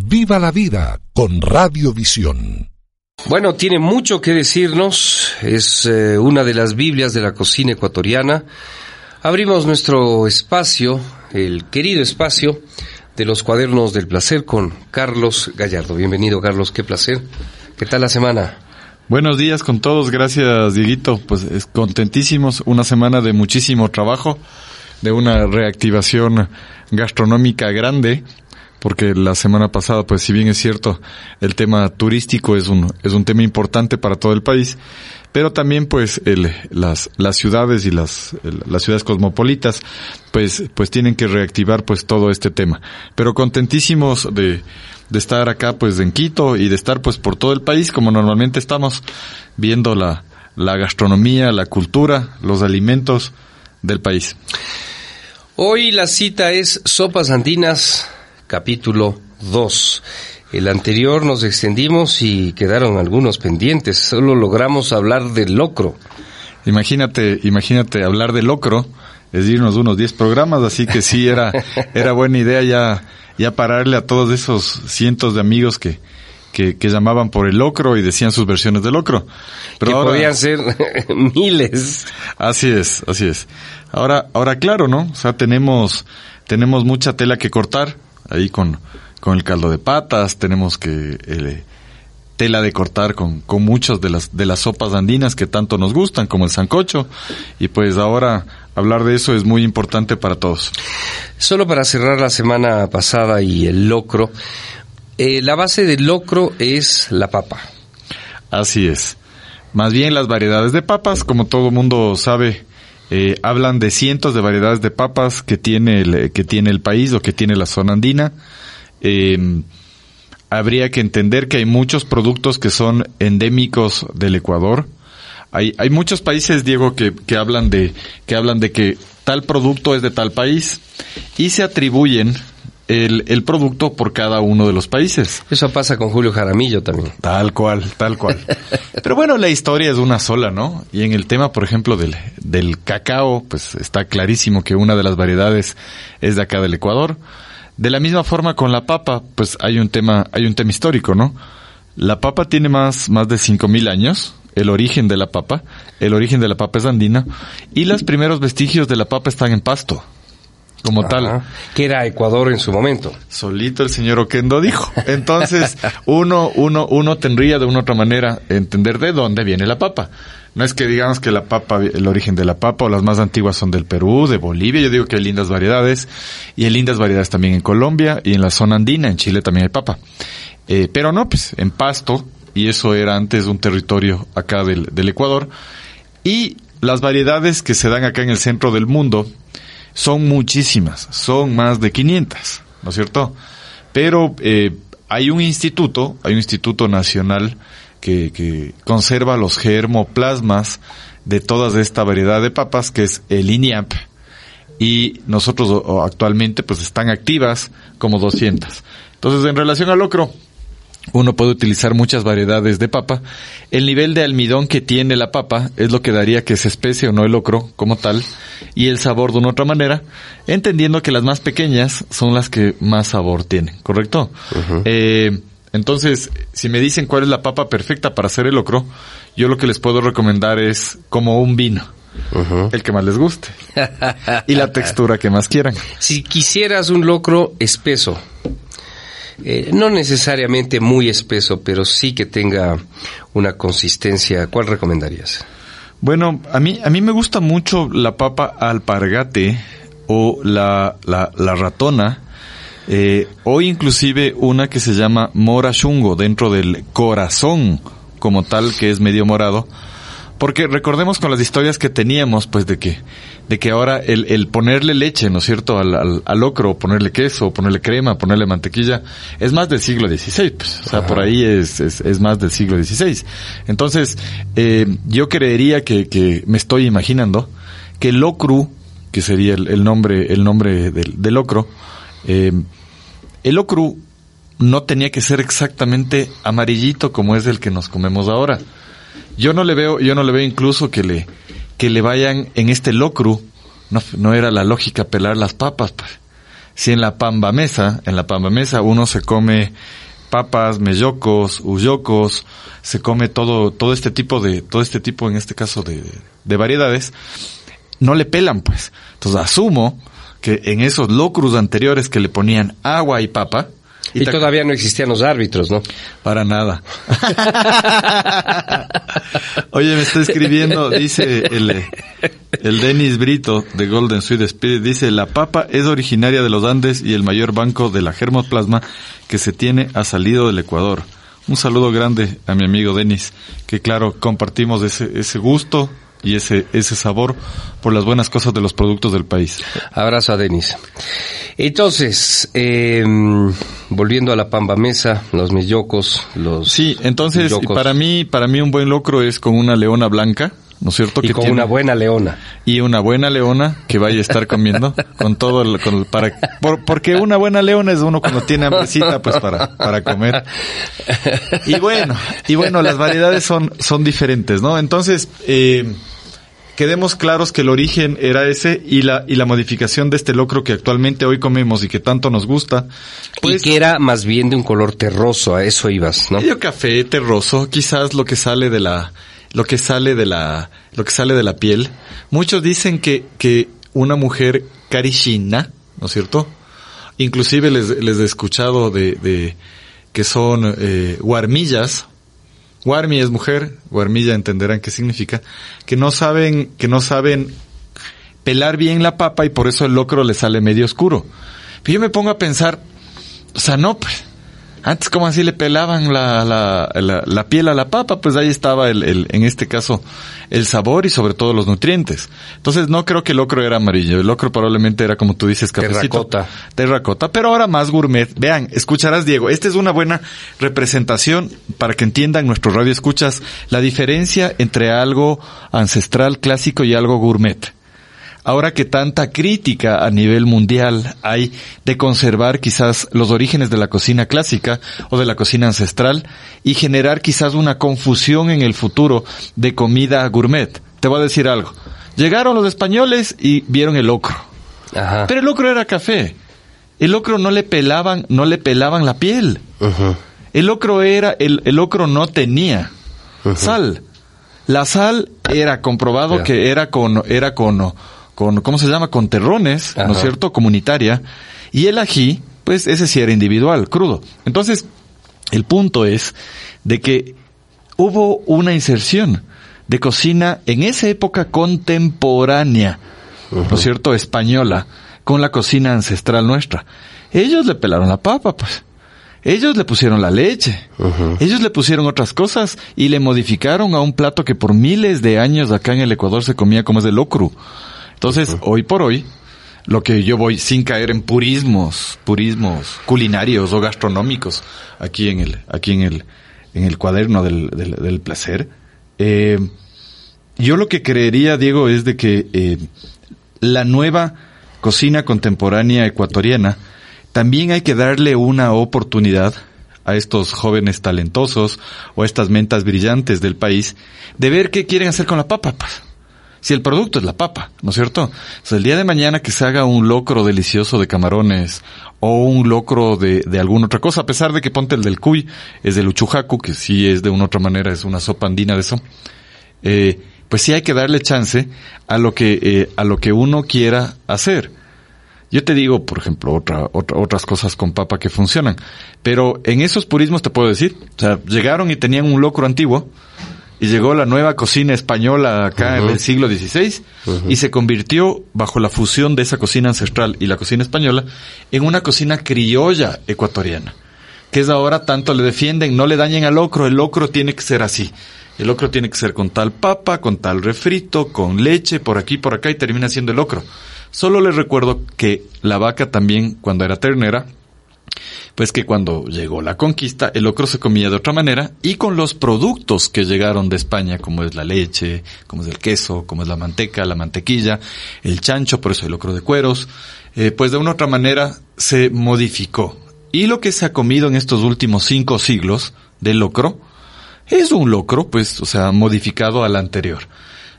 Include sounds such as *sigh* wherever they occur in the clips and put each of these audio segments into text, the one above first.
Viva la vida con Radiovisión. Bueno, tiene mucho que decirnos. Es eh, una de las Biblias de la cocina ecuatoriana. Abrimos nuestro espacio, el querido espacio de los cuadernos del placer con Carlos Gallardo. Bienvenido, Carlos. Qué placer. ¿Qué tal la semana? Buenos días con todos, gracias Dieguito. Pues es contentísimos, una semana de muchísimo trabajo, de una reactivación gastronómica grande, porque la semana pasada, pues si bien es cierto, el tema turístico es un, es un tema importante para todo el país, pero también pues el, las, las ciudades y las, las ciudades cosmopolitas, pues, pues tienen que reactivar pues todo este tema. Pero contentísimos de, de estar acá pues en Quito y de estar pues por todo el país como normalmente estamos viendo la, la gastronomía, la cultura, los alimentos del país. Hoy la cita es Sopas Andinas capítulo 2. El anterior nos extendimos y quedaron algunos pendientes. Solo logramos hablar del locro. Imagínate, imagínate hablar de locro, es irnos unos 10 programas, así que sí era, *laughs* era buena idea ya, ya pararle a todos esos cientos de amigos que, que, que llamaban por el locro y decían sus versiones de locro. Pero que podían ser *laughs* miles. Así es, así es. Ahora, ahora claro, ¿no? O sea, tenemos, tenemos mucha tela que cortar ahí con, con el caldo de patas, tenemos que eh, tela de cortar con, con muchas de las, de las sopas andinas que tanto nos gustan, como el sancocho, y pues ahora hablar de eso es muy importante para todos. Solo para cerrar la semana pasada y el locro, eh, la base del locro es la papa. Así es. Más bien las variedades de papas, como todo mundo sabe, eh, hablan de cientos de variedades de papas que tiene el, que tiene el país o que tiene la zona andina. Eh, habría que entender que hay muchos productos que son endémicos del Ecuador. Hay, hay muchos países, Diego, que, que hablan de, que hablan de que tal producto es de tal país y se atribuyen el, el producto por cada uno de los países. Eso pasa con Julio Jaramillo también. Tal cual, tal cual. *laughs* Pero bueno, la historia es una sola, ¿no? Y en el tema, por ejemplo, del, del cacao, pues está clarísimo que una de las variedades es de acá del Ecuador. De la misma forma con la papa, pues hay un tema, hay un tema histórico, ¿no? La papa tiene más, más de 5000 años, el origen de la papa, el origen de la papa es andina, y los primeros vestigios de la papa están en pasto como Ajá. tal. Que era Ecuador en su momento. Solito el señor Oquendo dijo. Entonces, *laughs* uno, uno, uno tendría de una u otra manera entender de dónde viene la papa. No es que digamos que la papa, el origen de la papa o las más antiguas son del Perú, de Bolivia. Yo digo que hay lindas variedades y hay lindas variedades también en Colombia y en la zona andina, en Chile también hay papa. Eh, pero no, pues en Pasto, y eso era antes un territorio acá del, del Ecuador. Y las variedades que se dan acá en el centro del mundo, son muchísimas, son más de 500, ¿no es cierto? Pero eh, hay un instituto, hay un instituto nacional que, que conserva los germoplasmas de toda esta variedad de papas, que es el INIAP, y nosotros actualmente pues están activas como 200. Entonces, en relación al locro, uno puede utilizar muchas variedades de papa. El nivel de almidón que tiene la papa es lo que daría que se especie o no el locro como tal y el sabor de una otra manera, entendiendo que las más pequeñas son las que más sabor tienen, ¿correcto? Uh -huh. eh, entonces, si me dicen cuál es la papa perfecta para hacer el locro, yo lo que les puedo recomendar es como un vino. Uh -huh. El que más les guste. y la *laughs* textura que más quieran. Si quisieras un locro espeso, eh, no necesariamente muy espeso, pero sí que tenga una consistencia. ¿Cuál recomendarías? Bueno, a mí, a mí me gusta mucho la papa alpargate o la, la, ratona, eh, o inclusive una que se llama mora chungo dentro del corazón como tal, que es medio morado. Porque recordemos con las historias que teníamos, pues de que de que ahora el, el ponerle leche, ¿no es cierto?, al, al, al, locro, ponerle queso, ponerle crema, ponerle mantequilla, es más del siglo XVI, pues, o sea, por ahí es, es, es, más del siglo XVI. Entonces, eh, yo creería que, que me estoy imaginando que el locru, que sería el, el nombre, el nombre del, del locro, eh, el locru no tenía que ser exactamente amarillito como es el que nos comemos ahora. Yo no le veo, yo no le veo incluso que le, que le vayan en este locru, no, no era la lógica pelar las papas, pues. Si en la pamba mesa, en la pamba mesa uno se come papas, mellocos, uyocos, se come todo, todo este tipo de, todo este tipo, en este caso, de, de variedades, no le pelan, pues. Entonces asumo que en esos locrus anteriores que le ponían agua y papa, y, y todavía no existían los árbitros, ¿no? Para nada. *laughs* Oye, me está escribiendo, dice el, el Denis Brito de Golden Sweet Spirit, dice, la papa es originaria de los Andes y el mayor banco de la germoplasma que se tiene ha salido del Ecuador. Un saludo grande a mi amigo Denis, que claro, compartimos ese, ese gusto y ese, ese sabor por las buenas cosas de los productos del país. Abrazo a Denis. Entonces, eh, volviendo a la pamba mesa, los mellocos, los... Sí, entonces, para mí, para mí un buen locro es con una leona blanca, ¿no es cierto? Y que con tiene, una buena leona. Y una buena leona que vaya a estar comiendo con todo el, con el, para, por, porque una buena leona es uno cuando tiene hambrecita pues para, para comer. Y bueno, y bueno, las variedades son, son diferentes, ¿no? Entonces, eh, quedemos claros que el origen era ese y la, y la modificación de este locro que actualmente hoy comemos y que tanto nos gusta. Pues, y que era más bien de un color terroso, a eso ibas, ¿no? Medio café, terroso, quizás lo que sale de la, lo que sale de la, lo que sale de la piel. Muchos dicen que, que una mujer carishina, ¿no es cierto? Inclusive les, les he escuchado de, de que son eh, guarmillas, Warmi es mujer, Guarmilla entenderán qué significa, que no saben, que no saben pelar bien la papa y por eso el locro le sale medio oscuro. Pero yo me pongo a pensar, o sea, no, pues, antes como así le pelaban la, la, la, la piel a la papa, pues ahí estaba el, el, en este caso, el sabor y sobre todo los nutrientes. Entonces no creo que el locro era amarillo, el locro probablemente era como tú dices, cafecito. Terracota. Terracota, pero ahora más gourmet. Vean, escucharás Diego, esta es una buena representación para que entiendan nuestro radio escuchas la diferencia entre algo ancestral clásico y algo gourmet ahora que tanta crítica a nivel mundial hay de conservar quizás los orígenes de la cocina clásica o de la cocina ancestral y generar quizás una confusión en el futuro de comida gourmet. Te voy a decir algo. Llegaron los españoles y vieron el locro. Ajá. Pero el locro era café. El locro no le pelaban, no le pelaban la piel. Uh -huh. El locro era, el, el locro no tenía uh -huh. sal. La sal era comprobado yeah. que era con, era con, con, ¿cómo se llama? Con terrones, Ajá. ¿no es cierto? Comunitaria. Y el ají, pues ese sí era individual, crudo. Entonces, el punto es de que hubo una inserción de cocina en esa época contemporánea, uh -huh. ¿no es cierto? Española, con la cocina ancestral nuestra. Ellos le pelaron la papa, pues. Ellos le pusieron la leche. Uh -huh. Ellos le pusieron otras cosas y le modificaron a un plato que por miles de años acá en el Ecuador se comía como es el locru. Entonces, uh -huh. hoy por hoy, lo que yo voy sin caer en purismos, purismos culinarios o gastronómicos, aquí en el, aquí en el, en el cuaderno del, del, del placer, eh, yo lo que creería, Diego, es de que eh, la nueva cocina contemporánea ecuatoriana también hay que darle una oportunidad a estos jóvenes talentosos o a estas mentas brillantes del país de ver qué quieren hacer con la papa. Pues si el producto es la papa, ¿no es cierto? O sea, el día de mañana que se haga un locro delicioso de camarones o un locro de, de alguna otra cosa, a pesar de que ponte el del cuy, es del uchujacu, que sí es de una otra manera, es una sopa andina de eso, eh, pues sí hay que darle chance a lo que, eh, a lo que uno quiera hacer. Yo te digo, por ejemplo, otra, otra, otras cosas con papa que funcionan, pero en esos purismos te puedo decir, o sea, llegaron y tenían un locro antiguo, y llegó la nueva cocina española acá uh -huh. en el siglo XVI uh -huh. y se convirtió bajo la fusión de esa cocina ancestral y la cocina española en una cocina criolla ecuatoriana. que es ahora tanto le defienden, no le dañen al locro, el locro tiene que ser así. El locro tiene que ser con tal papa, con tal refrito, con leche, por aquí, por acá, y termina siendo el locro. Solo les recuerdo que la vaca también, cuando era ternera, pues que cuando llegó la conquista, el locro se comía de otra manera y con los productos que llegaron de España, como es la leche, como es el queso, como es la manteca, la mantequilla, el chancho, por eso el locro de cueros, eh, pues de una otra manera se modificó. Y lo que se ha comido en estos últimos cinco siglos del locro es un locro, pues, o sea, modificado al anterior.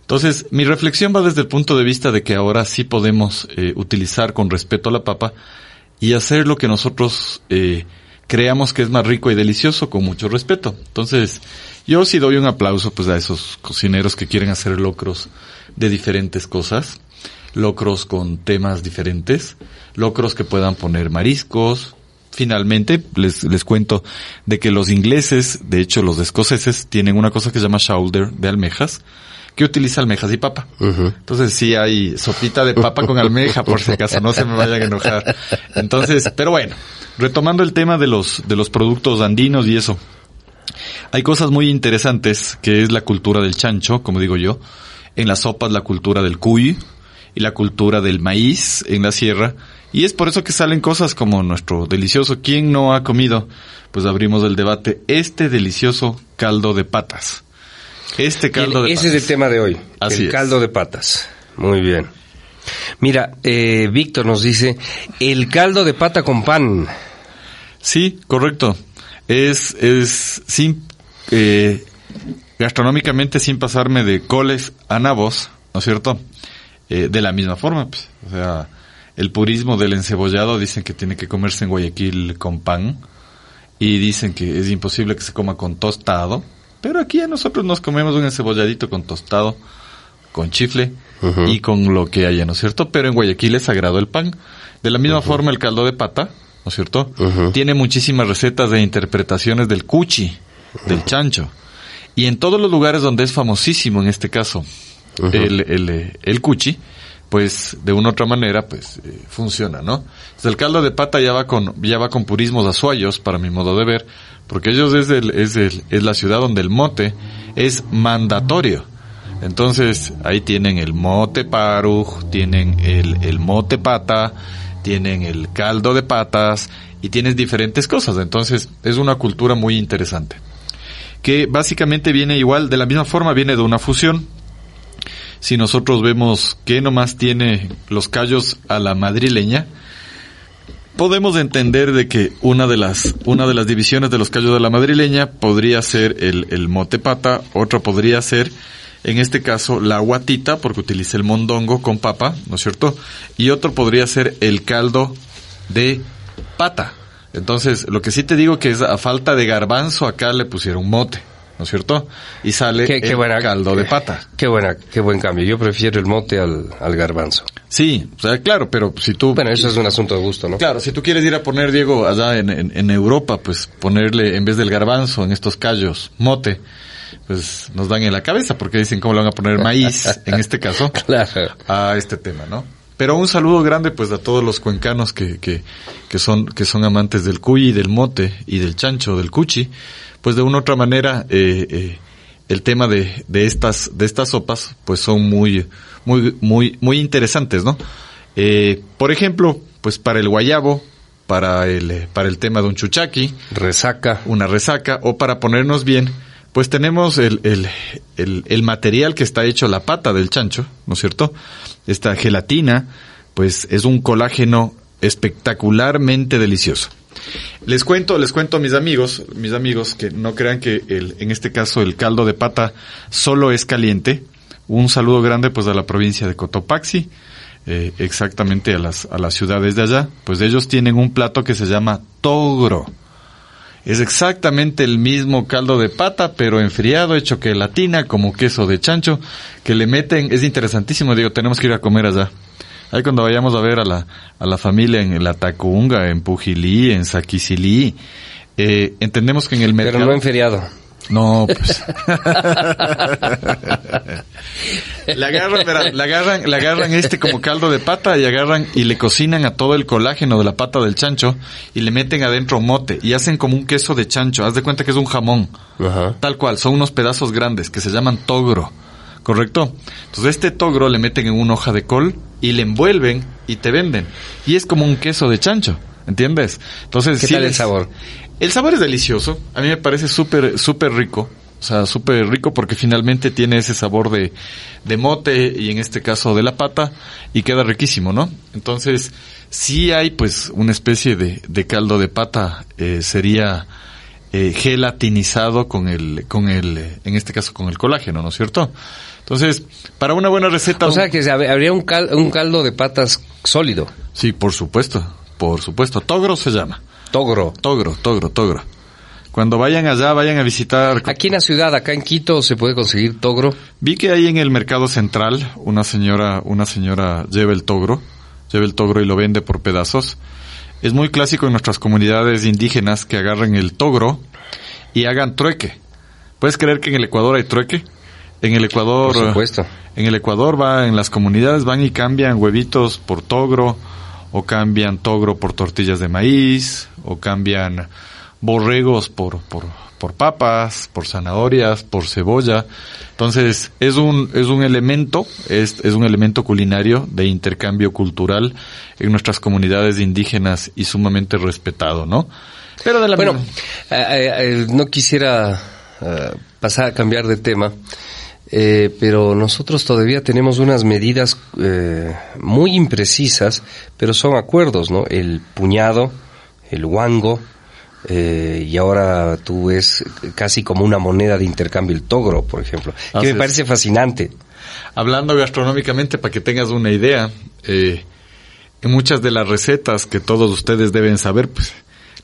Entonces, mi reflexión va desde el punto de vista de que ahora sí podemos eh, utilizar con respeto a la papa y hacer lo que nosotros eh, creamos que es más rico y delicioso con mucho respeto. Entonces, yo sí doy un aplauso pues a esos cocineros que quieren hacer locros de diferentes cosas, locros con temas diferentes, locros que puedan poner mariscos. Finalmente, les, les cuento de que los ingleses, de hecho los escoceses, tienen una cosa que se llama shoulder de almejas, que utiliza almejas y papa. Entonces sí hay sopita de papa con almeja, por si acaso no se me vayan a enojar. Entonces, pero bueno, retomando el tema de los, de los productos andinos y eso. Hay cosas muy interesantes que es la cultura del chancho, como digo yo. En las sopas la cultura del cuy y la cultura del maíz en la sierra. Y es por eso que salen cosas como nuestro delicioso, ¿quién no ha comido? Pues abrimos el debate, este delicioso caldo de patas. Este caldo de Ese es el tema de hoy. Así el es. caldo de patas. Muy bien. Mira, eh, Víctor nos dice, el caldo de pata con pan. Sí, correcto. Es, es sin, eh, gastronómicamente sin pasarme de coles a nabos, ¿no es cierto? Eh, de la misma forma, pues. O sea, el purismo del encebollado dicen que tiene que comerse en Guayaquil con pan y dicen que es imposible que se coma con tostado, pero aquí a nosotros nos comemos un encebolladito con tostado, con chifle y con lo que haya, ¿no es cierto? Pero en Guayaquil es sagrado el pan. De la misma forma el caldo de pata, ¿no es cierto? Tiene muchísimas recetas de interpretaciones del cuchi, del chancho. Y en todos los lugares donde es famosísimo, en este caso, el, el, eh, el cuchi, pues de una u otra manera, pues eh, funciona, ¿no? Entonces, el caldo de pata ya va con, ya va con purismos azuayos, para mi modo de ver, porque ellos es, el, es, el, es la ciudad donde el mote es mandatorio. Entonces, ahí tienen el mote paruj, tienen el, el mote pata, tienen el caldo de patas y tienes diferentes cosas. Entonces, es una cultura muy interesante. Que básicamente viene igual, de la misma forma viene de una fusión. Si nosotros vemos que nomás tiene los callos a la madrileña, podemos entender de que una de las, una de las divisiones de los callos de la madrileña podría ser el, el mote pata, otra podría ser, en este caso, la guatita, porque utiliza el mondongo con papa, ¿no es cierto? Y otro podría ser el caldo de pata. Entonces, lo que sí te digo que es a falta de garbanzo, acá le pusieron mote, ¿no es cierto? Y sale Qué, qué el buena, caldo de pata. Qué buena, qué buen cambio. Yo prefiero el mote al, al garbanzo. Sí, o sea, claro, pero si tú... Bueno, eso es un asunto de gusto, ¿no? Claro, si tú quieres ir a poner, Diego, allá en, en, en Europa, pues ponerle, en vez del garbanzo, en estos callos, mote, pues nos dan en la cabeza porque dicen cómo le van a poner maíz, en este caso, *laughs* Claro. a este tema, ¿no? Pero un saludo grande pues a todos los cuencanos que, que, que son, que son amantes del cuy, del mote y del chancho, del cuchi, pues de una u otra manera, eh, eh, el tema de, de estas, de estas sopas, pues son muy, muy, muy, muy interesantes, ¿no? Eh, por ejemplo, pues para el guayabo, para el, para el tema de un chuchaqui, Resaca. una resaca, o para ponernos bien, pues tenemos el, el, el, el material que está hecho la pata del chancho, ¿no es cierto? Esta gelatina, pues es un colágeno espectacularmente delicioso. Les cuento, les cuento a mis amigos, mis amigos, que no crean que el, en este caso el caldo de pata solo es caliente. Un saludo grande pues a la provincia de Cotopaxi, eh, exactamente a las, a las ciudades de allá. Pues ellos tienen un plato que se llama togro. Es exactamente el mismo caldo de pata, pero enfriado, hecho que latina, como queso de chancho, que le meten, es interesantísimo, digo, tenemos que ir a comer allá. Ahí cuando vayamos a ver a la, a la familia en la Tacunga, en Pujilí, en Saquicilí, eh, entendemos que en el mercado... Pero no en feriado. No, pues. *laughs* le agarran, verá, le agarran, le agarran este como caldo de pata y agarran y le cocinan a todo el colágeno de la pata del chancho y le meten adentro mote y hacen como un queso de chancho. Haz de cuenta que es un jamón. Ajá. Tal cual, son unos pedazos grandes que se llaman togro. ¿Correcto? Entonces este togro le meten en una hoja de col y le envuelven y te venden. Y es como un queso de chancho, ¿entiendes? Entonces, ¿Qué tal el sabor? El sabor es delicioso. A mí me parece súper, súper rico. O sea, súper rico porque finalmente tiene ese sabor de, de mote y en este caso de la pata y queda riquísimo, ¿no? Entonces, sí hay pues una especie de, de caldo de pata, eh, sería eh, gelatinizado con el, con el, en este caso con el colágeno, ¿no es cierto? Entonces, para una buena receta... O sea que se- habría un, cal- un caldo de patas sólido. Sí, por supuesto, por supuesto. Togro se llama. Togro. Togro, togro, togro. Cuando vayan allá, vayan a visitar. Aquí en la ciudad, acá en Quito, se puede conseguir togro. Vi que ahí en el mercado central una señora, una señora lleva el togro, lleva el togro y lo vende por pedazos. Es muy clásico en nuestras comunidades indígenas que agarren el togro y hagan trueque. ¿Puedes creer que en el Ecuador hay trueque? En el Ecuador, Por supuesto. en el Ecuador va, en las comunidades van y cambian huevitos por togro, o cambian togro por tortillas de maíz, o cambian borregos por, por, por papas, por zanahorias, por cebolla. Entonces, es un, es un elemento, es, es un elemento culinario de intercambio cultural en nuestras comunidades indígenas y sumamente respetado, ¿no? Pero de la Bueno, eh, eh, eh, no quisiera eh, pasar a cambiar de tema, eh, pero nosotros todavía tenemos unas medidas eh, muy imprecisas, pero son acuerdos, ¿no? El puñado, el guango, eh, y ahora tú ves casi como una moneda de intercambio el togro, por ejemplo, que Así me es. parece fascinante. Hablando gastronómicamente, para que tengas una idea, eh, en muchas de las recetas que todos ustedes deben saber, pues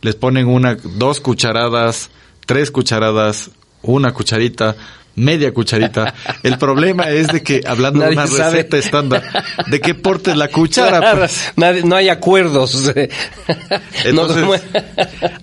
les ponen una, dos cucharadas, tres cucharadas, una cucharita, media cucharita. El problema es de que, hablando de una sabe. receta estándar, de que portes la cuchara. pues. Nadie- no hay acuerdos. *laughs* Entonces,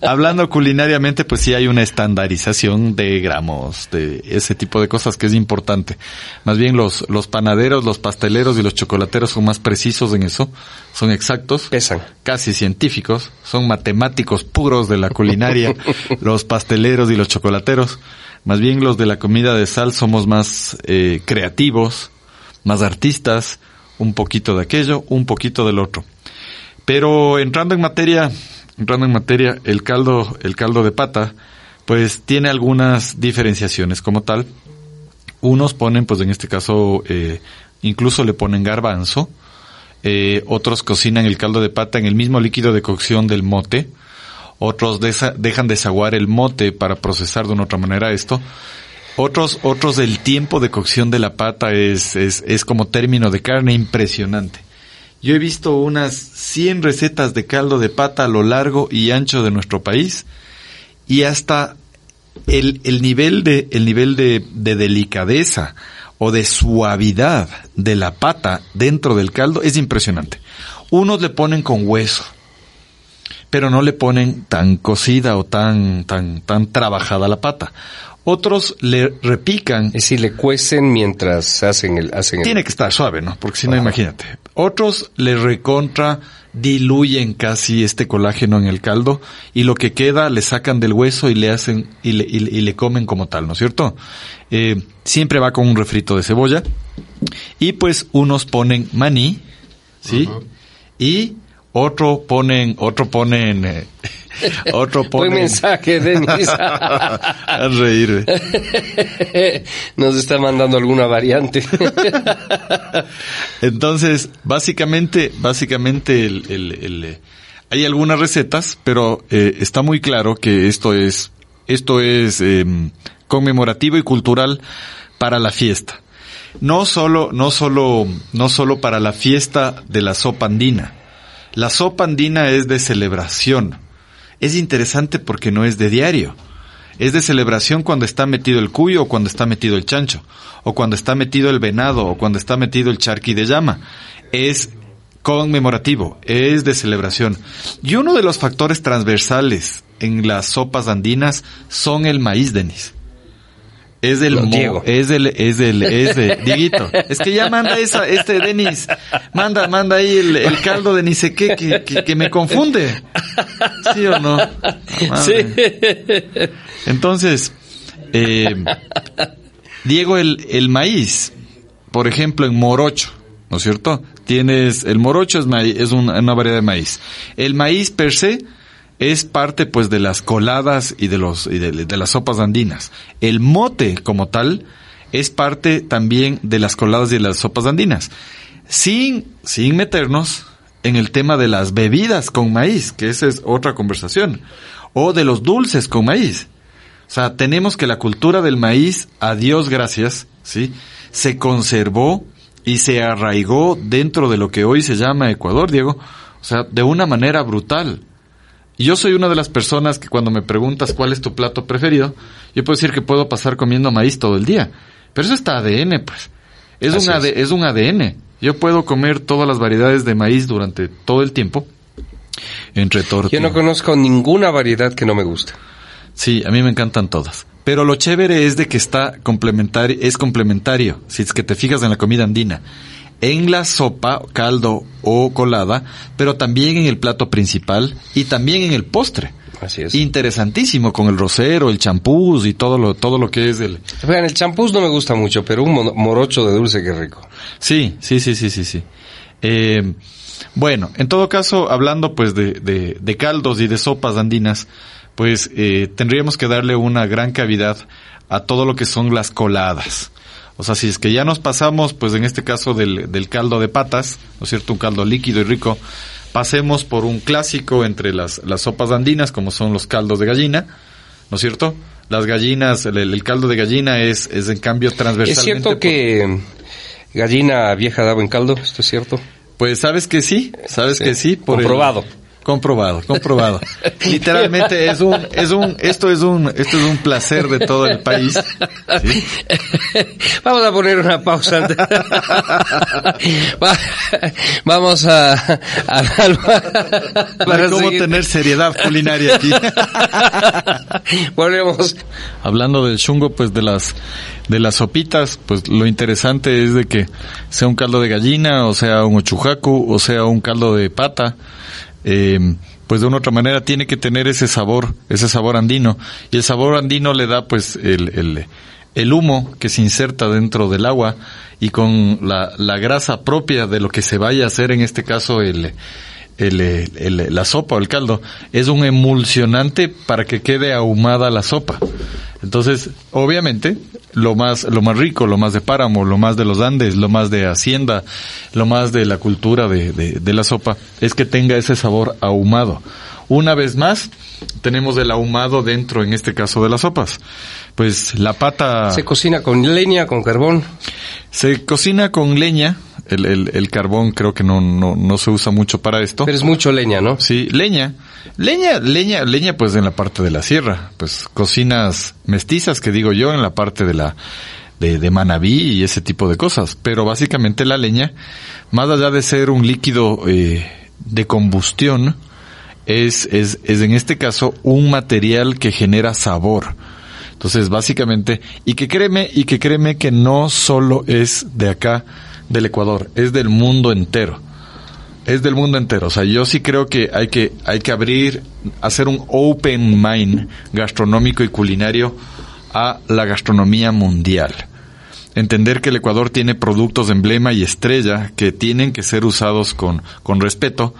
hablando culinariamente, pues sí hay una estandarización de gramos, de ese tipo de cosas que es importante. Más bien los, los panaderos, los pasteleros y los chocolateros son más precisos en eso, son exactos, pesan. casi científicos, son matemáticos puros de la culinaria, *laughs* los pasteleros y los chocolateros. Más bien los de la comida de sal somos más eh, creativos, más artistas, un poquito de aquello, un poquito del otro. Pero entrando en materia, entrando en materia, el caldo, el caldo de pata, pues tiene algunas diferenciaciones como tal. Unos ponen, pues en este caso, eh, incluso le ponen garbanzo. Eh, otros cocinan el caldo de pata en el mismo líquido de cocción del mote. Otros dejan desaguar el mote para procesar de una otra manera esto. Otros, otros el tiempo de cocción de la pata es, es, es como término de carne impresionante. Yo he visto unas 100 recetas de caldo de pata a lo largo y ancho de nuestro país y hasta el, el nivel de, el nivel de, de delicadeza o de suavidad de la pata dentro del caldo es impresionante. Unos le ponen con hueso, pero no le ponen tan cocida o tan, tan, tan trabajada la pata. Otros le repican Es decir, le cuecen mientras hacen el... Hacen el- tiene que estar suave, ¿no? Porque si no, Ajá. imagínate. Otros le recontra diluyen casi este colágeno en el caldo y lo que queda le sacan del hueso y le hacen y le, y le- y le comen como tal, ¿no es cierto? Eh, siempre va con un refrito de cebolla y pues unos ponen maní, ¿sí? Y otro ponen, otro ponen, eh, *laughs* otro Buen ponen. mensaje, Denis. *laughs* A reír. eh. *laughs* Nos está mandando alguna variante. Entonces, básicamente, básicamente el, el- el, eh, hay algunas recetas, pero eh, está muy claro que esto es, esto es em, conmemorativo y cultural para la fiesta. No solo, no solo, no solo para la fiesta de la sopa andina. La sopa andina es de celebración. Es interesante porque no es de diario. Es de celebración cuando está metido el cuyo o cuando está metido el chancho, o cuando está metido el venado o cuando está metido el charqui de llama. Es conmemorativo, es de celebración. Y uno de los factores transversales en las sopas andinas son el maíz, Denis. Es del mo- Diego. es del, es del, es de Dieguito. Es que ya manda esa, este Denis, manda, manda ahí el, el caldo de ni sé qué, que, que, que me confunde. ¿Sí o no? Madre. Entonces, eh, Diego, el, el maíz, por ejemplo, en morocho, ¿no es cierto? Tienes, el morocho es, maíz, es una, una variedad de maíz. El maíz per se es parte pues de las coladas y de los y de, las sopas andinas. El mote como tal es parte también de las coladas y de las sopas andinas. Sin sin meternos en el tema de las bebidas con maíz, que esa es otra conversación, o de los dulces con maíz. O sea, tenemos que la cultura del maíz, a Dios gracias, ¿sí? Se conservó y se arraigó dentro de lo que hoy se llama Ecuador, Diego. O sea, de una manera brutal. Y yo soy una de las personas que cuando me preguntas cuál es tu plato preferido, yo puedo decir que puedo pasar comiendo maíz todo el día. Pero eso está ADN, pues. Es Así un, AD- es. es un ADN. Yo puedo comer todas las variedades de maíz durante todo el tiempo. Entre Yo tortillas. no conozco ninguna variedad que no me guste. Sí, a mí me encantan todas. Pero lo chévere es de que está complementario, es complementario, si es que te fijas en la comida andina. En la sopa, caldo o colada, pero también en el plato principal y también en el postre. Así es. Interesantísimo con el rosero, el champús y todo lo, todo lo que es el... Vean, el champús no me gusta mucho, pero un morocho de dulce que rico. Sí, sí, sí, sí, sí, sí. Eh, bueno, en todo caso, hablando pues de, de, de caldos y de sopas andinas, pues eh, tendríamos que darle una gran cavidad a todo lo que son las coladas. O sea, si es que ya nos pasamos, pues en este caso del, del caldo de patas, ¿no es cierto? Un caldo líquido y rico, pasemos por un clásico entre las, las sopas andinas, como son los caldos de gallina, ¿no es cierto? Las gallinas, el, el caldo de gallina es, es en cambio transversalmente... ¿Es cierto por- que gallina vieja daba en caldo? ¿Esto es cierto? Pues sabes que sí, sabes Sí. que sí. Por el- Comprobado. comprobado. *laughs* Literalmente es un, es un, esto es un, esto es un placer de todo el país. ¿sí? *laughs* Vamos a poner una pausa. *laughs* Vamos a, a No hay cómo tener seriedad culinaria aquí. Volvemos. Hablando del chungo, pues de las, de las sopitas, pues lo interesante es de que sea un caldo de gallina, o sea un ochujacu, o sea un caldo de pata, eh, pues de una otra manera tiene que tener ese sabor, ese sabor andino. Y el sabor andino le da pues el, el, el humo que se inserta dentro del agua y con la, la grasa propia de lo que se vaya a hacer, en este caso el, el, el- la sopa o el caldo, es un emulsionante para que quede ahumada la sopa. Entonces, obviamente, lo más, lo más rico, lo más de páramo, lo más de los Andes, lo más de hacienda, lo más de la cultura de, de, de la sopa, es que tenga ese sabor ahumado. Una vez más, tenemos el ahumado dentro, en este caso, de las sopas. Pues la pata Se cocina con leña, con carbón. se cocina con leña. El, el, el carbón creo que no, no, no se usa mucho para esto. Pero es mucho leña, ¿no? Sí, leña. Leña, leña, leña pues en la parte de la sierra. Pues cocinas mestizas que digo yo en la parte de la, de, de Manabí y ese tipo de cosas. Pero básicamente la leña, más allá de ser un líquido eh, de combustión, es, es, es en este caso un material que genera sabor. Entonces, básicamente, y que créeme, y que créeme que no solo es de acá, del Ecuador, es del mundo entero. Es del mundo entero. O sea, yo sí creo que hay que, hay que abrir, hacer un open mind gastronómico y culinario a la gastronomía mundial. Entender que el Ecuador tiene productos de emblema y estrella que tienen que ser usados con, con respeto,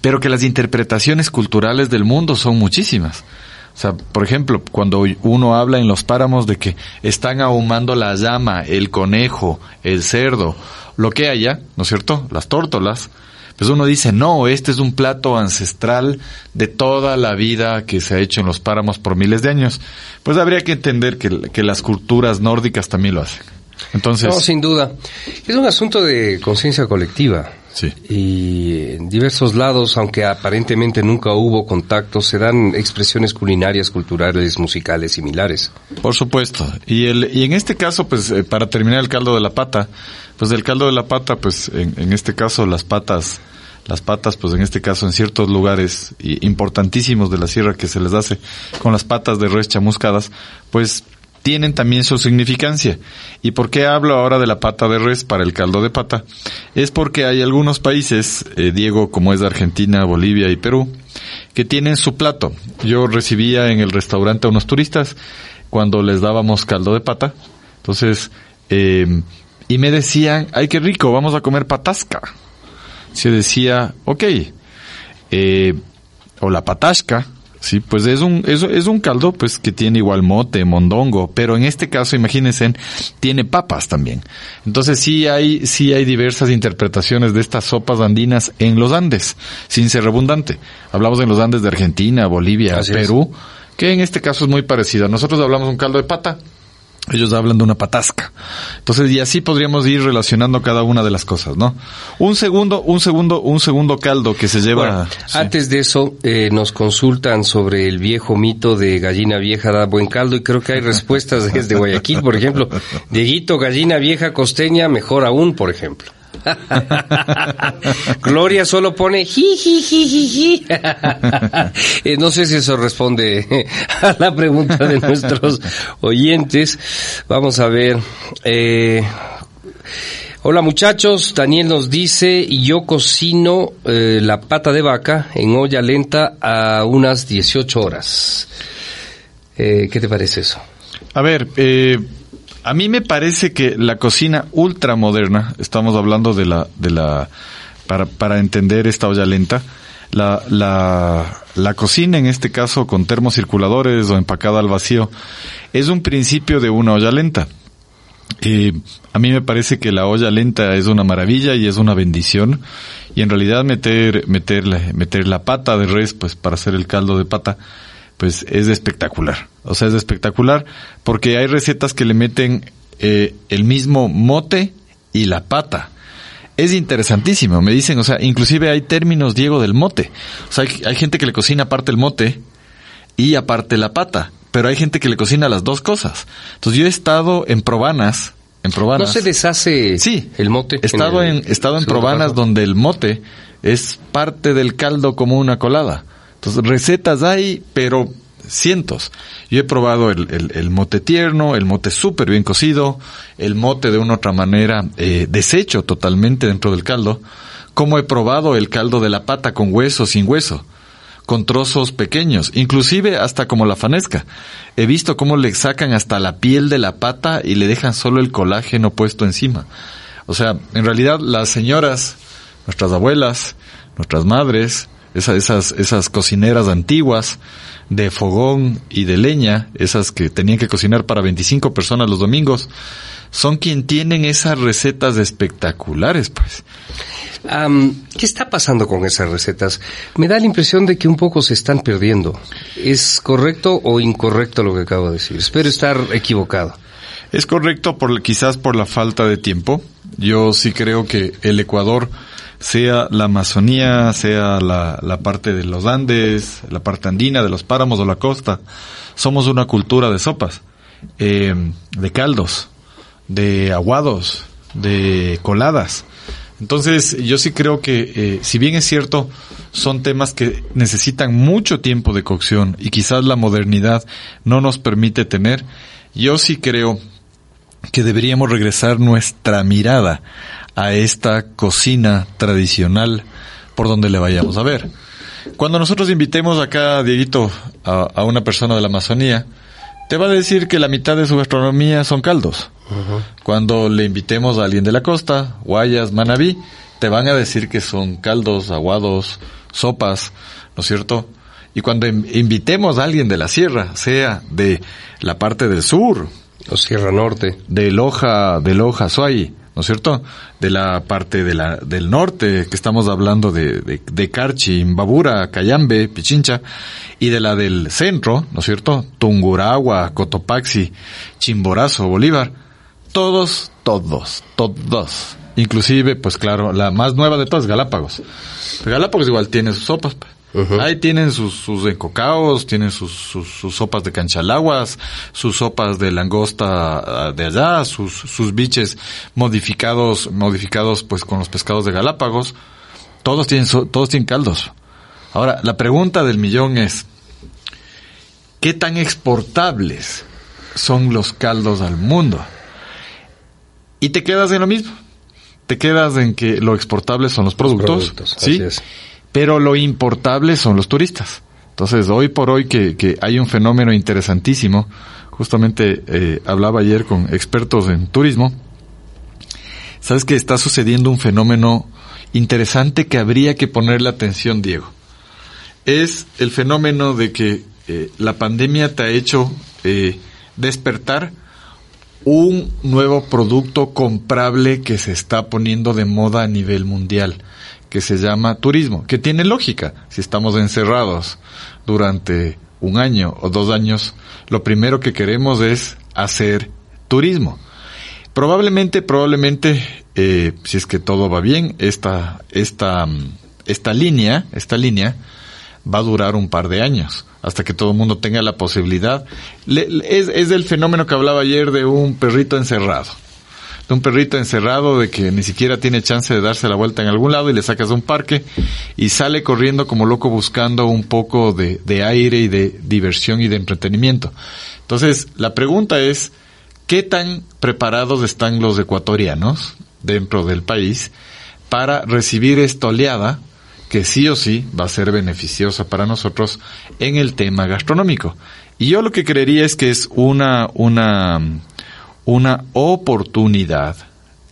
pero que las interpretaciones culturales del mundo son muchísimas. O sea, por ejemplo, cuando uno habla en los páramos de que están ahumando la llama, el conejo, el cerdo, lo que haya, ¿no es cierto? Las tórtolas, pues uno dice, no, este es un plato ancestral de toda la vida que se ha hecho en los páramos por miles de años. Pues habría que entender que, que las culturas nórdicas también lo hacen. Entonces, No, sin duda. Es un asunto de conciencia colectiva. Sí. Y en diversos lados, aunque aparentemente nunca hubo contacto, se dan expresiones culinarias, culturales, musicales similares. Por supuesto. Y el y en este caso, pues eh, para terminar el caldo de la pata, pues del caldo de la pata, pues en, en este caso las patas, las patas, pues en este caso en ciertos lugares importantísimos de la sierra que se les hace con las patas de res chamuscadas, pues tienen también su significancia. ¿Y por qué hablo ahora de la pata de res para el caldo de pata? Es porque hay algunos países, eh, Diego, como es de Argentina, Bolivia y Perú, que tienen su plato. Yo recibía en el restaurante a unos turistas cuando les dábamos caldo de pata. Entonces, eh, y me decían, ay, qué rico, vamos a comer patasca. Se decía, ok, eh, o la patasca, sí, pues es un, es, es un caldo pues que tiene igual mote, mondongo, pero en este caso, imagínense, tiene papas también. Entonces sí hay, sí hay diversas interpretaciones de estas sopas andinas en los Andes, sin ser redundante. Hablamos en los Andes de Argentina, Bolivia, Así es. Perú, que en este caso es muy parecido. Nosotros hablamos de un caldo de pata, ellos hablan de una patasca. Entonces, y así podríamos ir relacionando cada una de las cosas, ¿no? Un segundo, un segundo, un segundo caldo que se lleva. Bueno, sí. antes de eso, eh, nos consultan sobre el viejo mito de gallina vieja da buen caldo y creo que hay respuestas desde Guayaquil, por ejemplo. *laughs* Dieguito, gallina vieja costeña, mejor aún, por ejemplo. *laughs* Gloria solo pone ji, ji, ji. Eh, no sé si eso responde a la pregunta de nuestros oyentes. Vamos a ver. Eh, Hola muchachos, Daniel nos dice, yo cocino eh, la pata de vaca en olla lenta a unas 18 horas. ¿Qué te parece eso? A ver, eh, a mí me parece que la cocina ultramoderna, estamos hablando de la, de la, para, para entender esta olla lenta, la, la, la cocina en este caso con termocirculadores o empacada al vacío, es un principio de una olla lenta. Eh, a mí me parece que la olla lenta es una maravilla y es una bendición. Y en realidad meter, meter, meter la pata de res, pues para hacer el caldo de pata, pues es espectacular. O sea, es espectacular porque hay recetas que le meten eh, el mismo mote y la pata. Es interesantísimo, me dicen, o sea, inclusive hay términos, Diego, del mote. O sea, hay, hay gente que le cocina aparte el mote y aparte la pata pero hay gente que le cocina las dos cosas. Entonces yo he estado en probanas, en probanas. ¿No se deshace sí, el mote? He estado en, estado en probanas donde el mote es parte del caldo como una colada. Entonces recetas hay, pero cientos. Yo he probado el, el, el mote tierno, el mote súper bien cocido, el mote de una otra manera eh, deshecho totalmente dentro del caldo, como he probado el caldo de la pata con hueso, sin hueso con trozos pequeños, inclusive hasta como la fanesca. He visto cómo le sacan hasta la piel de la pata y le dejan solo el colágeno puesto encima. O sea, en realidad las señoras, nuestras abuelas, nuestras madres, esas, esas, esas cocineras antiguas de fogón y de leña, esas que tenían que cocinar para 25 personas los domingos, son quien tienen esas recetas espectaculares, pues. Um, ¿Qué está pasando con esas recetas? Me da la impresión de que un poco se están perdiendo. ¿Es correcto o incorrecto lo que acabo de decir? Espero estar equivocado. Es correcto por quizás por la falta de tiempo. Yo sí creo que el Ecuador, sea la Amazonía, sea la, la parte de los Andes, la parte andina, de los páramos o la costa, somos una cultura de sopas, eh, de caldos, de aguados, de coladas. Entonces, yo sí creo que, eh, si bien es cierto, son temas que necesitan mucho tiempo de cocción y quizás la modernidad no nos permite tener, yo sí creo que deberíamos regresar nuestra mirada a esta cocina tradicional por donde le vayamos a ver. Cuando nosotros invitemos acá, Dieguito, a, a una persona de la Amazonía, te va a decir que la mitad de su gastronomía son caldos. Cuando le invitemos a alguien de la costa, Guayas, Manabí, te van a decir que son caldos, aguados, sopas, ¿no es cierto? Y cuando invitemos a alguien de la sierra, sea de la parte del sur, o Sierra Norte, de Loja, de Loja, Suay, ¿no es cierto? De la parte de la, del norte, que estamos hablando de, de, de Carchi, Imbabura, Cayambe, Pichincha, y de la del centro, ¿no es cierto? Tunguragua, Cotopaxi, Chimborazo, Bolívar. Todos, todos, todos. Inclusive, pues claro, la más nueva de todas, Galápagos. Galápagos igual tiene sus sopas. Uh -huh. Ahí tienen sus, sus encocaos, tienen sus, sus, sus, sopas de canchalaguas, sus sopas de langosta de allá, sus, sus biches modificados, modificados pues con los pescados de Galápagos. Todos tienen, todos tienen caldos. Ahora, la pregunta del millón es, ¿qué tan exportables son los caldos al mundo. Y te quedas en lo mismo. Te quedas en que lo exportable son los productos, ¿sí? Pero lo importable son los turistas. Entonces, hoy por hoy que, que hay un fenómeno interesantísimo, justamente eh, hablaba ayer con expertos en turismo, sabes que está sucediendo un fenómeno interesante que habría que ponerle atención, Diego. Es el fenómeno de que eh, la pandemia te ha hecho eh, despertar un nuevo producto comprable que se está poniendo de moda a nivel mundial, que se llama turismo, que tiene lógica. Si estamos encerrados durante un año o dos años, lo primero que queremos es hacer turismo. Probablemente, probablemente, eh, si es que todo va bien, esta, esta, esta línea, esta línea, va a durar un par de años hasta que todo el mundo tenga la posibilidad. es, es el fenómeno que hablaba ayer de un perrito encerrado. De un perrito encerrado de que ni siquiera tiene chance de darse la vuelta en algún lado y le sacas de un parque y sale corriendo como loco buscando un poco de, de aire y de diversión y de entretenimiento. Entonces, la pregunta es, ¿qué tan preparados están los ecuatorianos dentro del país para recibir esta oleada que sí o sí va a ser beneficiosa para nosotros en el tema gastronómico. Y yo lo que creería es que es una, una, una oportunidad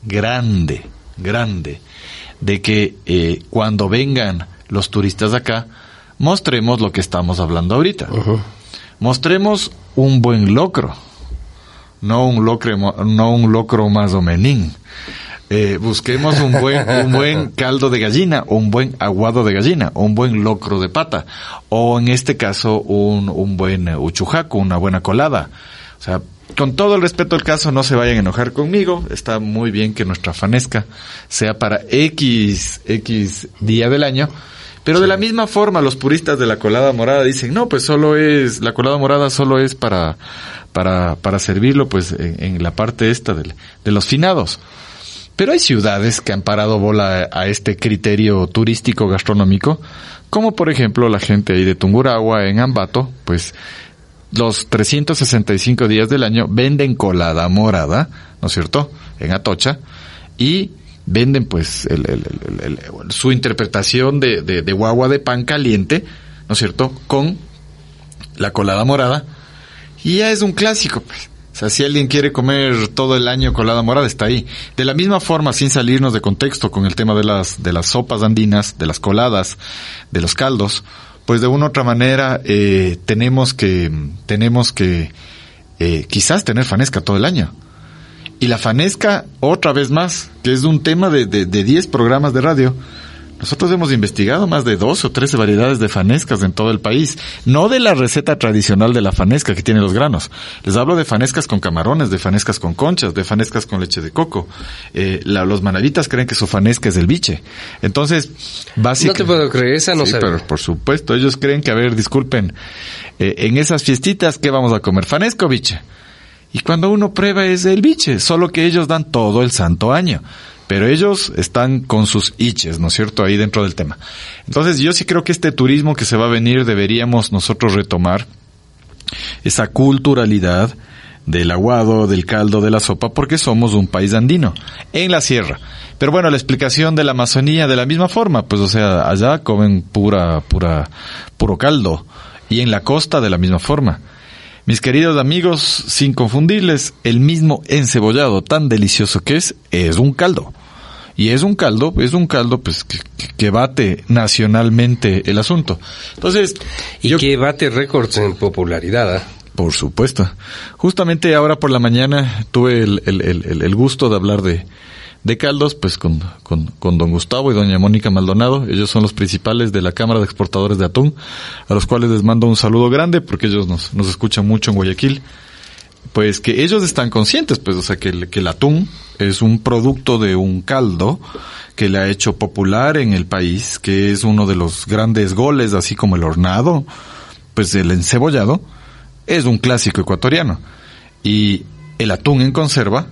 grande, grande, de que eh, cuando vengan los turistas acá, mostremos lo que estamos hablando ahorita. Mostremos un buen locro, no un locro, no un locro más o menín eh, busquemos un buen, *laughs* un buen caldo de gallina, un buen aguado de gallina, un buen locro de pata, o en este caso un, un buen uchujaco, una buena colada. O sea, con todo el respeto al caso, no se vayan a enojar conmigo. Está muy bien que nuestra fanesca sea para X, X día del año. Pero de la misma forma, los puristas de la colada morada dicen, no, pues solo es, la colada morada solo es para, para, para servirlo, pues, en, la parte esta de, de los finados. Pero hay ciudades que han parado bola a este criterio turístico gastronómico, como por ejemplo la gente ahí de Tunguragua en Ambato, pues los 365 días del año venden colada morada, ¿no es cierto?, en Atocha, y venden pues su interpretación de, de, de guagua de pan caliente, ¿no es cierto?, con la colada morada, y ya es un clásico, pues. O sea, si alguien quiere comer todo el año colada morada, está ahí. De la misma forma, sin salirnos de contexto con el tema de las, de las sopas andinas, de las coladas, de los caldos, pues de una u otra manera eh, tenemos que, tenemos que eh, quizás tener fanesca todo el año. Y la fanesca, otra vez más, que es un tema de 10 de, programas de radio, nosotros hemos investigado más de dos o 13 variedades de fanescas en todo el país. No de la receta tradicional de la fanesca que tiene los granos. Les hablo de fanescas con camarones, de fanescas con conchas, de fanescas con leche de coco. Eh, los manavitas creen que su fanesca es el biche. Entonces, básicamente... No te puedo creer, esa no sí, pero por supuesto, ellos creen que, a ver, disculpen, eh, en esas fiestitas, ¿qué vamos a comer? ¿Fanesca o biche? Y cuando uno prueba es el biche, solo que ellos dan todo el santo año pero ellos están con sus iches, ¿no es cierto?, ahí dentro del tema. Entonces yo sí creo que este turismo que se va a venir deberíamos nosotros retomar esa culturalidad del aguado, del caldo, de la sopa, porque somos un país andino, en la sierra. Pero bueno, la explicación de la Amazonía de la misma forma, pues o sea, allá comen pura, pura, puro caldo, y en la costa de la misma forma. Mis queridos amigos, sin confundirles, el mismo encebollado tan delicioso que es, es un caldo. Y es un caldo, es un caldo pues que, que bate nacionalmente el asunto. Entonces, y que bate récords en popularidad. ¿eh? Por supuesto. Justamente ahora por la mañana tuve el, el, el, el gusto de hablar de, de caldos, pues con, con, con, don Gustavo y doña Mónica Maldonado. Ellos son los principales de la Cámara de Exportadores de Atún, a los cuales les mando un saludo grande porque ellos nos, nos escuchan mucho en Guayaquil. Pues que ellos están conscientes, pues, o sea, que el, que el atún es un producto de un caldo que le ha hecho popular en el país, que es uno de los grandes goles, así como el hornado, pues el encebollado, es un clásico ecuatoriano. Y el atún en conserva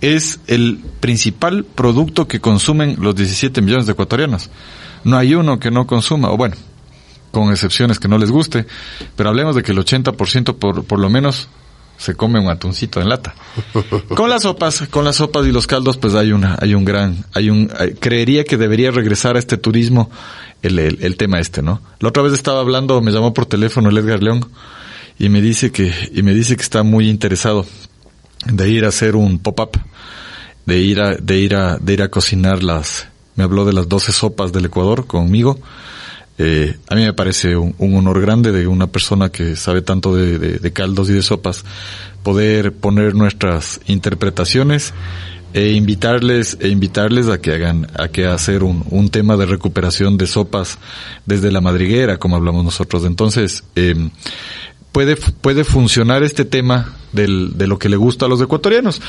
es el principal producto que consumen los 17 millones de ecuatorianos. No hay uno que no consuma, o bueno, con excepciones que no les guste, pero hablemos de que el 80% por, por lo menos se come un atuncito en lata. *laughs* Con las sopas, con las sopas y los caldos, pues hay una, hay un gran, hay un, creería que debería regresar a este turismo el, el, tema este, ¿no? La otra vez estaba hablando, me llamó por teléfono el Edgar León y me dice que, y me dice que está muy interesado de ir a hacer un pop-up, de ir a, de ir a, de ir a cocinar las, me habló de las 12 sopas del Ecuador conmigo. Eh, a mí me parece un, honor grande de una persona que sabe tanto de, caldos y de sopas poder poner nuestras interpretaciones e invitarles e invitarles a que hagan a que hacer un, un tema de recuperación de sopas desde la madriguera como hablamos nosotros. Entonces eh, puede puede funcionar este tema del, de lo que le gusta a los ecuatorianos.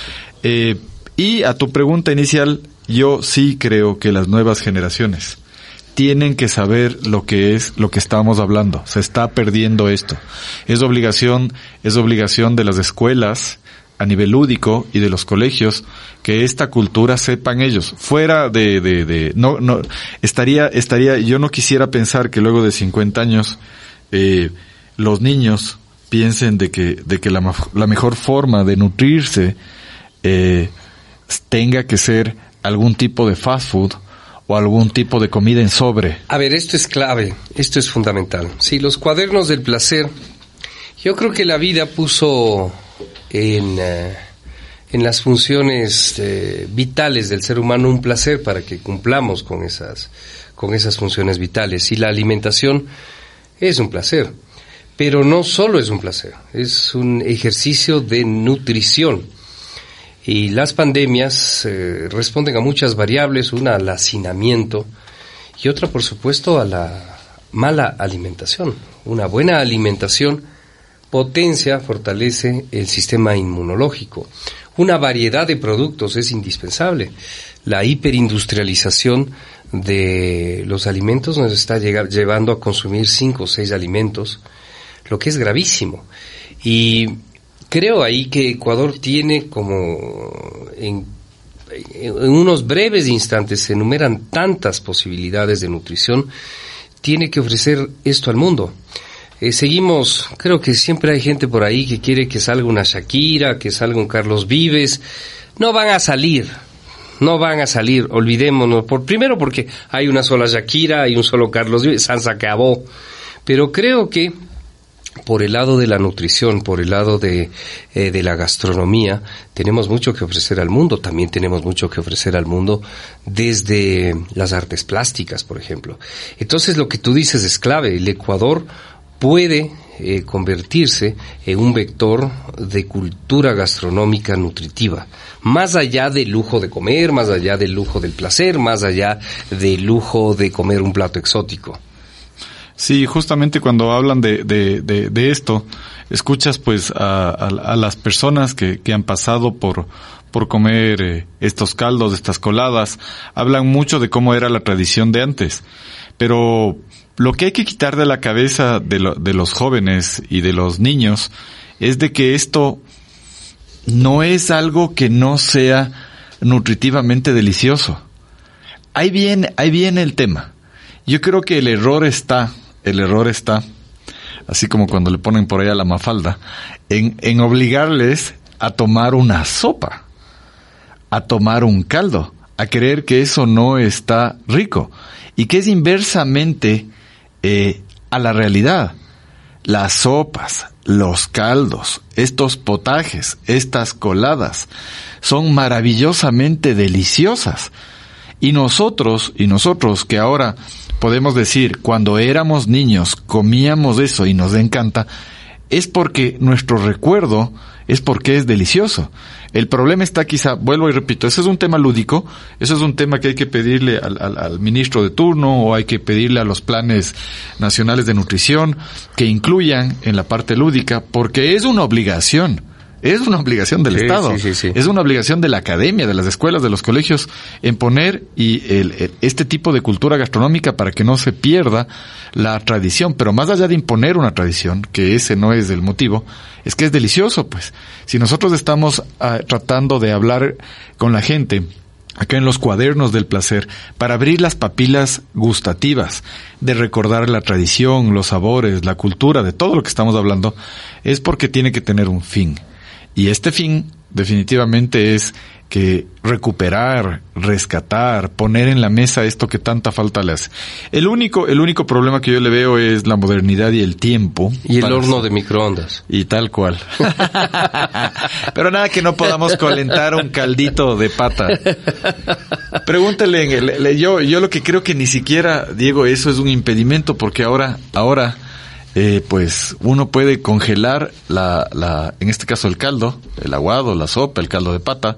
Eh, y a tu pregunta inicial yo sí creo que las nuevas generaciones tienen que saber lo que es lo que estamos hablando. Se está perdiendo esto. Es obligación, es obligación de las escuelas a nivel lúdico y de los colegios que esta cultura sepan ellos. Fuera de, de, no, no, estaría, estaría, yo no quisiera pensar que luego de 50 años, eh, los niños piensen de que, de que la, la mejor forma de nutrirse, eh, tenga que ser algún tipo de fast food o algún tipo de comida en sobre. A ver, esto es clave, esto es fundamental. Sí, los cuadernos del placer, yo creo que la vida puso en, eh, en las funciones eh, vitales del ser humano un placer para que cumplamos con esas, con esas funciones vitales. Y la alimentación es un placer, pero no solo es un placer, es un ejercicio de nutrición y las pandemias eh, responden a muchas variables, una al hacinamiento y otra, por supuesto, a la mala alimentación. Una buena alimentación potencia, fortalece el sistema inmunológico. Una variedad de productos es indispensable. La hiperindustrialización de los alimentos nos está llevando a consumir cinco o seis alimentos, lo que es gravísimo. Y creo ahí que Ecuador tiene como en, unos breves instantes se enumeran tantas posibilidades de nutrición, tiene que ofrecer esto al mundo. Eh, seguimos, creo que siempre hay gente por ahí que quiere que salga una Shakira, que salga un Carlos Vives. No van a salir, no van a salir, olvidémonos. Por, primero porque hay una sola Shakira, hay un solo Carlos Vives, se acabó. Pero creo que por el lado de la nutrición, por el lado de, eh, de, la gastronomía, tenemos mucho que ofrecer al mundo. También tenemos mucho que ofrecer al mundo desde las artes plásticas, por ejemplo. Entonces lo que tú dices es clave. El Ecuador puede eh, convertirse en un vector de cultura gastronómica nutritiva, más allá del lujo de comer, más allá del lujo del placer, más allá del lujo de comer un plato exótico. Sí, justamente cuando hablan de, de, de, esto, escuchas pues a, a, las personas que, que, han pasado por, por comer eh, estos caldos, estas coladas, hablan mucho de cómo era la tradición de antes. Pero lo que hay que quitar de la cabeza de, lo, de los jóvenes y de los niños es de que esto no es algo que no sea nutritivamente delicioso. Ahí viene, ahí viene el tema. Yo creo que el error está el error está, así como cuando le ponen por ahí a la mafalda, en, en obligarles a tomar una sopa, a tomar un caldo, a creer que eso no está rico y que es inversamente eh, a la realidad. Las sopas, los caldos, estos potajes, estas coladas, son maravillosamente deliciosas. Y nosotros, y nosotros que ahora podemos decir, cuando éramos niños comíamos eso y nos encanta, es porque nuestro recuerdo es porque es delicioso. El problema está quizá, vuelvo y repito, ese es un tema lúdico, eso es un tema que hay que pedirle al, al, ministro de turno o hay que pedirle a los planes nacionales de nutrición que incluyan en la parte lúdica porque es una obligación. Es una obligación del Estado. es una obligación de la academia, de las escuelas, de los colegios, en poner y el, este tipo de cultura gastronómica para que no se pierda la tradición. Pero más allá de imponer una tradición, que ese no es el motivo, es que es delicioso, pues. Si nosotros estamos ah, tratando de hablar con la gente, acá en los cuadernos del placer, para abrir las papilas gustativas, de recordar la tradición, los sabores, la cultura, de todo lo que estamos hablando, es porque tiene que tener un fin Y este fin definitivamente es que recuperar, rescatar, poner en la mesa esto que tanta falta le hace. El único, el único problema que yo le veo es la modernidad y el tiempo. Y el horno de microondas. Y tal cual. *laughs* Pero nada que no podamos calentar un caldito de pata. Pregúntele, yo, yo lo que creo que ni siquiera, Diego, eso es un impedimento porque ahora, ahora, eh, pues uno puede congelar la, la, en este caso el caldo, el aguado, la sopa, el caldo de pata,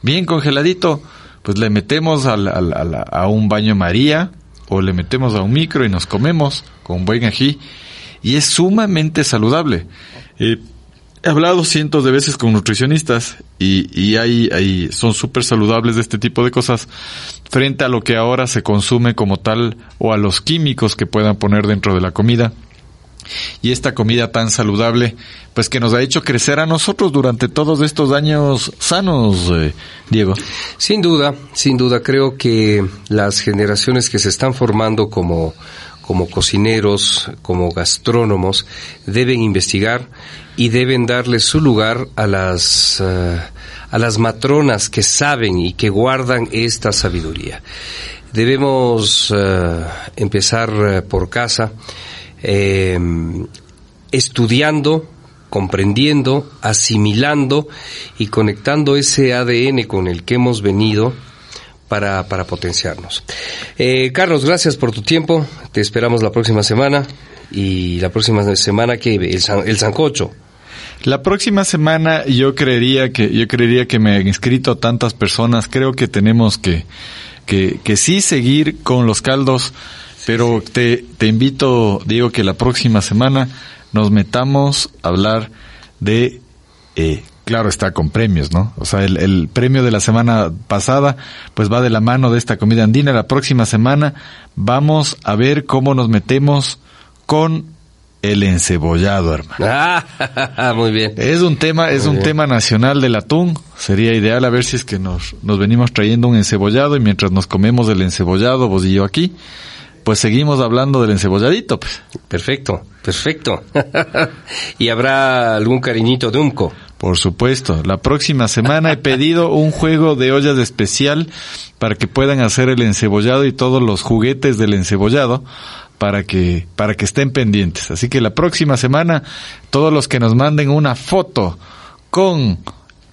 bien congeladito, pues le metemos a un baño María o le metemos a un micro y nos comemos con buen ají y es sumamente saludable. Eh, he hablado cientos de veces con nutricionistas y, y hay, hay, son súper saludables de este tipo de cosas frente a lo que ahora se consume como tal o a los químicos que puedan poner dentro de la comida y esta comida tan saludable, pues que nos ha hecho crecer a nosotros durante todos estos años sanos, eh, Diego. Sin duda, sin duda, creo que las generaciones que se están formando como, como cocineros, como gastrónomos, deben investigar y deben darle su lugar a las, eh, a las matronas que saben y que guardan esta sabiduría. Debemos eh, empezar por casa eh, estudiando, comprendiendo, asimilando y conectando ese ADN con el que hemos venido para, para potenciarnos. Eh, Carlos, gracias por tu tiempo. Te esperamos la próxima semana y la próxima semana que el, el sancocho. La próxima semana yo creería que yo creería que me han inscrito tantas personas. Creo que tenemos que que, que sí seguir con los caldos pero te, te invito, digo, que la próxima semana nos metamos a hablar de, eh, claro está con premios, ¿no? O sea, el, el, premio de la semana pasada, pues va de la mano de esta comida andina. La próxima semana vamos a ver cómo nos metemos con el encebollado, hermano. Ah, *laughs* muy bien. Es un tema, es un tema nacional del atún. Sería ideal a ver si es que nos, nos venimos trayendo un encebollado y mientras nos comemos el encebollado, vos y yo aquí, pues seguimos hablando del encebolladito. Pues. Perfecto, perfecto. *laughs* ¿Y habrá algún cariñito de unco? Por supuesto. La próxima semana he pedido un juego de ollas especial para que puedan hacer el encebollado y todos los juguetes del encebollado para que, para que estén pendientes. Así que la próxima semana, todos los que nos manden una foto con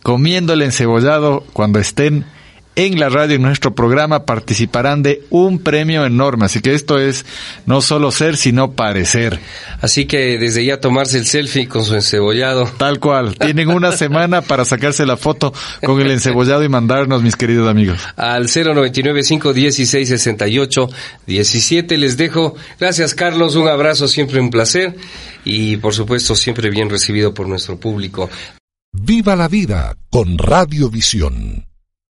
comiendo el encebollado cuando estén en la radio, en nuestro programa, participarán de un premio enorme. Así que esto es no solo ser, sino parecer. Así que desde ya tomarse el selfie con su encebollado. Tal cual. Tienen una *laughs* semana para sacarse la foto con el encebollado y mandarnos, mis queridos amigos. Al 099-516-68-17 les dejo. Gracias, Carlos. Un abrazo, siempre un placer. Y por supuesto, siempre bien recibido por nuestro público. Viva la vida con Radiovisión.